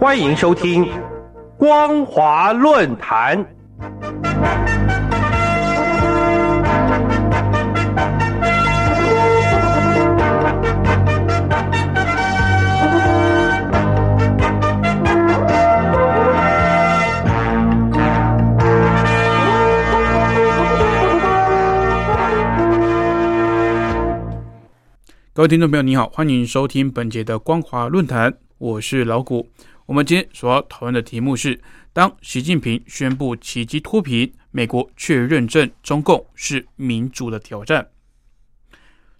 欢迎收听《光华论坛》。各位听众朋友，你好，欢迎收听本节的光华论坛，我是老谷。我们今天所要讨论的题目是：当习近平宣布奇迹脱贫，美国却认证中共是民主的挑战。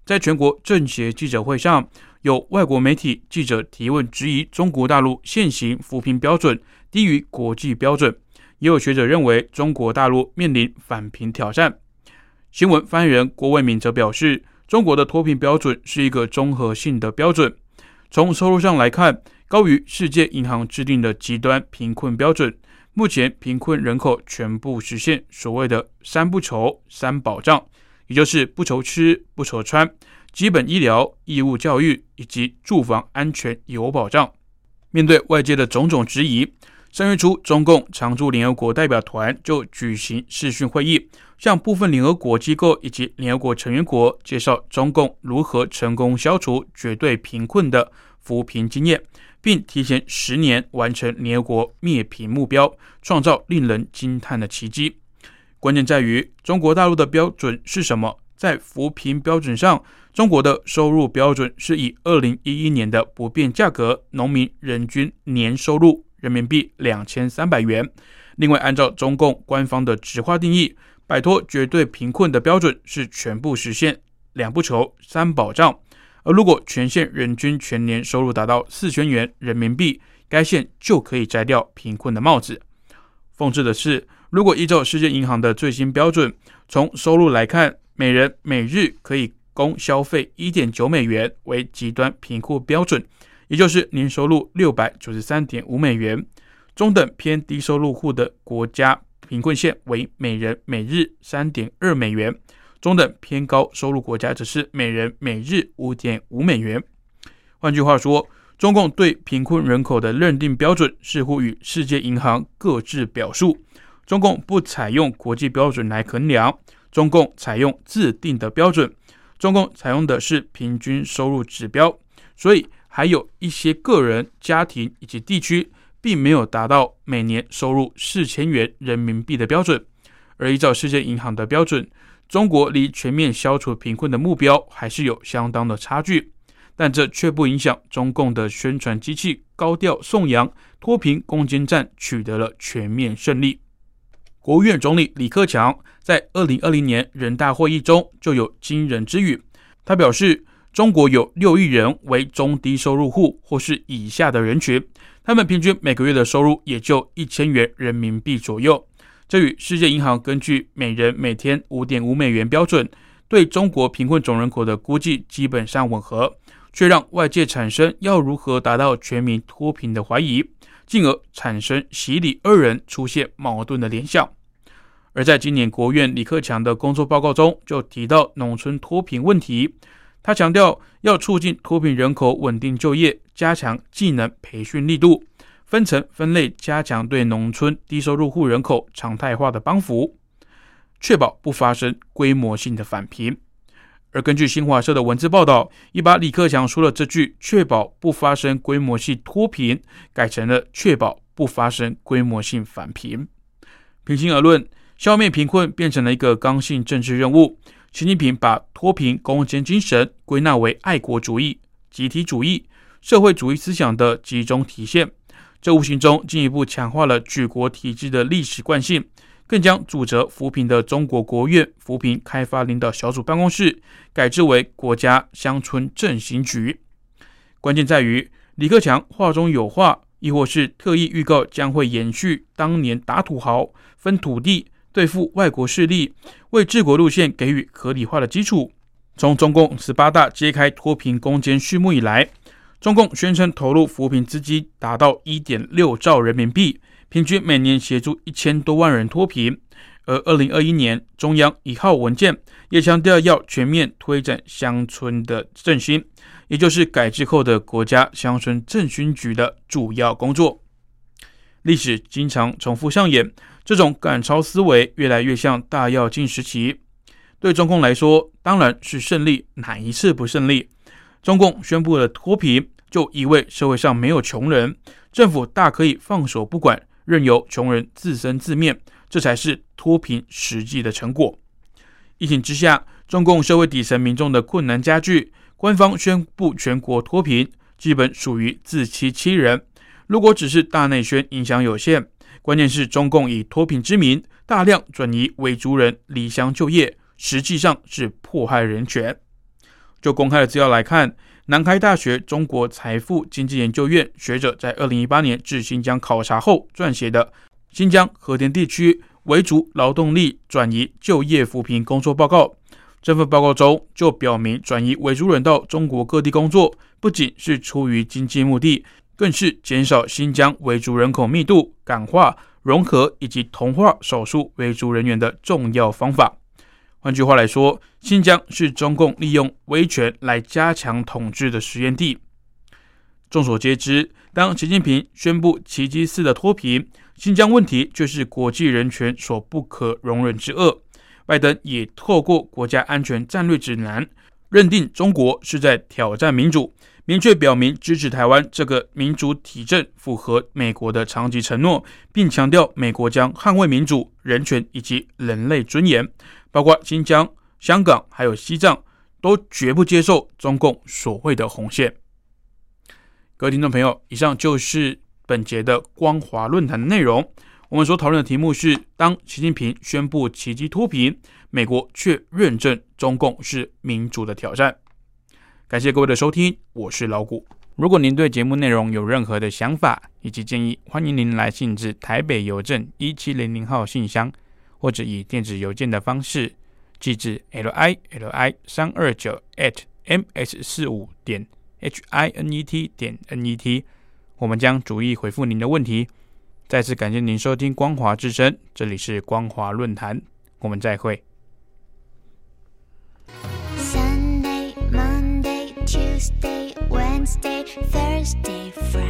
在全国政协记者会上，有外国媒体记者提问质疑中国大陆现行扶贫标准低于国际标准，也有学者认为中国大陆面临反贫挑战。新闻发言人郭卫民则表示。中国的脱贫标准是一个综合性的标准，从收入上来看，高于世界银行制定的极端贫困标准。目前，贫困人口全部实现所谓的“三不愁、三保障”，也就是不愁吃、不愁穿，基本医疗、义务教育以及住房安全有保障。面对外界的种种质疑。三月初，中共常驻联合国代表团就举行视讯会议，向部分联合国机构以及联合国成员国介绍中共如何成功消除绝对贫困的扶贫经验，并提前十年完成联合国灭贫目标，创造令人惊叹的奇迹。关键在于中国大陆的标准是什么？在扶贫标准上，中国的收入标准是以二零一一年的不变价格，农民人均年收入。人民币两千三百元。另外，按照中共官方的直话定义，摆脱绝对贫困的标准是全部实现两不愁三保障。而如果全县人均全年收入达到四千元人民币，该县就可以摘掉贫困的帽子。讽刺的是，如果依照世界银行的最新标准，从收入来看，每人每日可以供消费一点九美元为极端贫困标准。也就是年收入六百九十三点五美元，中等偏低收入户的国家贫困线为每人每日三点二美元，中等偏高收入国家则是每人每日五点五美元。换句话说，中共对贫困人口的认定标准似乎与世界银行各自表述。中共不采用国际标准来衡量，中共采用自定的标准，中共采用的是平均收入指标，所以。还有一些个人、家庭以及地区，并没有达到每年收入四千元人民币的标准。而依照世界银行的标准，中国离全面消除贫困的目标还是有相当的差距。但这却不影响中共的宣传机器高调颂扬脱贫攻坚战取得了全面胜利。国务院总理李克强在二零二零年人大会议中就有惊人之语，他表示。中国有六亿人为中低收入户或是以下的人群，他们平均每个月的收入也就一千元人民币左右。这与世界银行根据每人每天五点五美元标准对中国贫困总人口的估计基本上吻合，却让外界产生要如何达到全民脱贫的怀疑，进而产生洗礼二人出现矛盾的联想。而在今年国务院李克强的工作报告中，就提到农村脱贫问题。他强调，要促进脱贫人口稳定就业，加强技能培训力度，分层分类加强对农村低收入户人口常态化的帮扶，确保不发生规模性的返贫。而根据新华社的文字报道，已把李克强说的这句“确保不发生规模性脱贫”改成了“确保不发生规模性返贫”。平心而论，消灭贫困变成了一个刚性政治任务。习近平把脱贫攻坚精神归纳为爱国主义、集体主义、社会主义思想的集中体现，这无形中进一步强化了举国体制的历史惯性，更将主责扶贫的中国国务院扶贫开发领导小组办公室改制为国家乡村振兴局。关键在于李克强话中有话，亦或是特意预告将会延续当年打土豪、分土地。对付外国势力，为治国路线给予合理化的基础。从中共十八大揭开脱贫攻坚序幕以来，中共宣称投入扶贫资金达到一点六兆人民币，平均每年协助一千多万人脱贫。而二零二一年中央一号文件也强调要全面推展乡村的振兴，也就是改制后的国家乡村振兴局的主要工作。历史经常重复上演，这种赶超思维越来越像大跃进时期。对中共来说，当然是胜利，哪一次不胜利？中共宣布了脱贫，就意味社会上没有穷人，政府大可以放手不管，任由穷人自生自灭，这才是脱贫实际的成果。疫情之下，中共社会底层民众的困难加剧，官方宣布全国脱贫，基本属于自欺欺人。如果只是大内宣，影响有限；关键是中共以脱贫之名，大量转移维族人离乡就业。实际上是迫害人权。就公开的资料来看，南开大学中国财富经济研究院学者在二零一八年至新疆考察后撰写的《新疆和田地区维族劳动力转移就业扶贫工作报告》，这份报告中就表明，转移维族人到中国各地工作，不仅是出于经济目的，更是减少新疆维族人口密度、感化、融合以及同化少数维族人员的重要方法。换句话来说，新疆是中共利用威权来加强统治的实验地。众所皆知，当习近平宣布奇迹似的脱贫，新疆问题就是国际人权所不可容忍之恶。拜登也透过国家安全战略指南，认定中国是在挑战民主，明确表明支持台湾这个民主体制符合美国的长期承诺，并强调美国将捍卫民主、人权以及人类尊严。包括新疆、香港还有西藏，都绝不接受中共所谓的红线。各位听众朋友，以上就是本节的光华论坛的内容。我们所讨论的题目是：当习近平宣布奇迹脱贫，美国却认证中共是民主的挑战。感谢各位的收听，我是老谷。如果您对节目内容有任何的想法以及建议，欢迎您来信至台北邮政一七零零号信箱。或者以电子邮件的方式寄至 l i l i 三二九 at m s 四五点 h i n e t 点 n e t，我们将逐一回复您的问题。再次感谢您收听光华之声，这里是光华论坛，我们再会。Sunday, Monday, Tuesday, Wednesday, Thursday, Friday,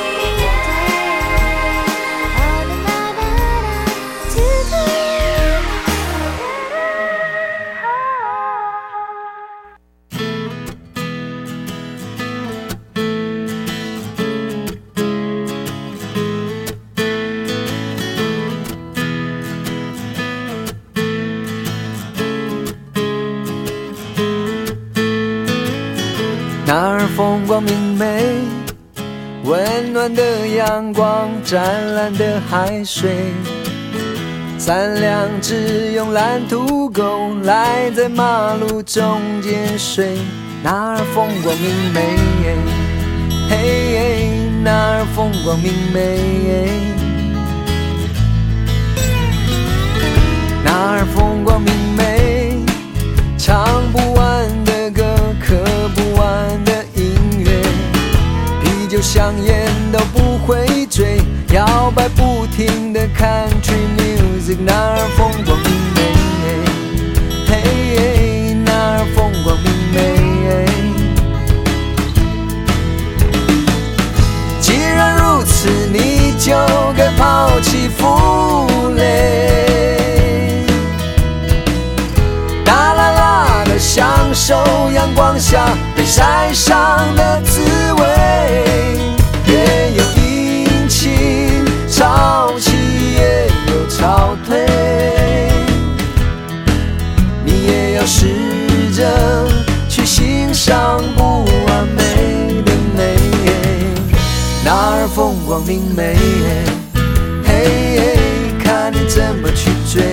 风光明媚，温暖的阳光，湛蓝的海水，三两只慵懒土狗赖在马路中间睡。那儿风光明媚，嘿，那儿风光明媚，那儿风光明媚，香烟都不会醉，摇摆不停的 country music，那儿风光明媚，嘿，看你怎么去追。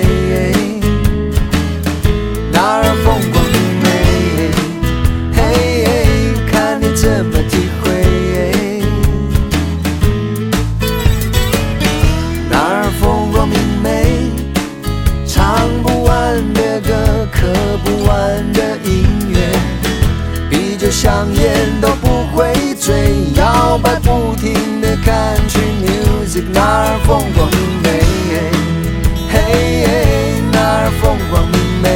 哪儿风光明媚，嘿，看你怎么体会。哪儿风光明媚，唱不完的歌，刻不完的音乐，闭着香烟都不会醉，要把。Country music，那儿风光明媚，嘿，那儿风光明媚。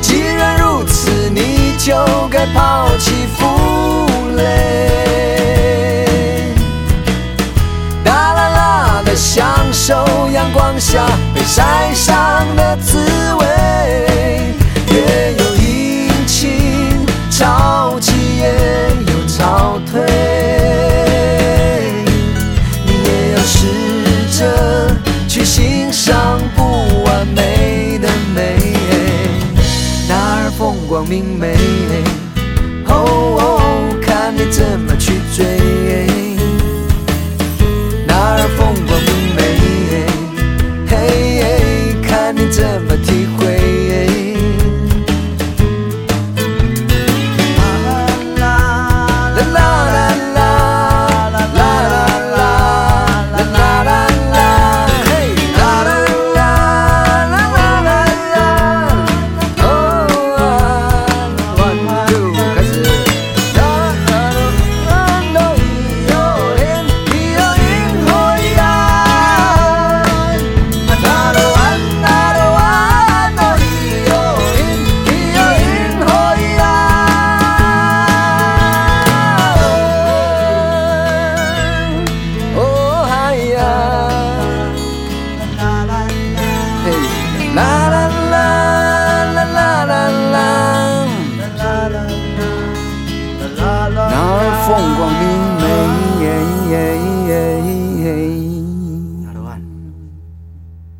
既然如此，你就该抛弃负累，大啦啦的享受阳光下被晒伤的滋味，也有阴晴。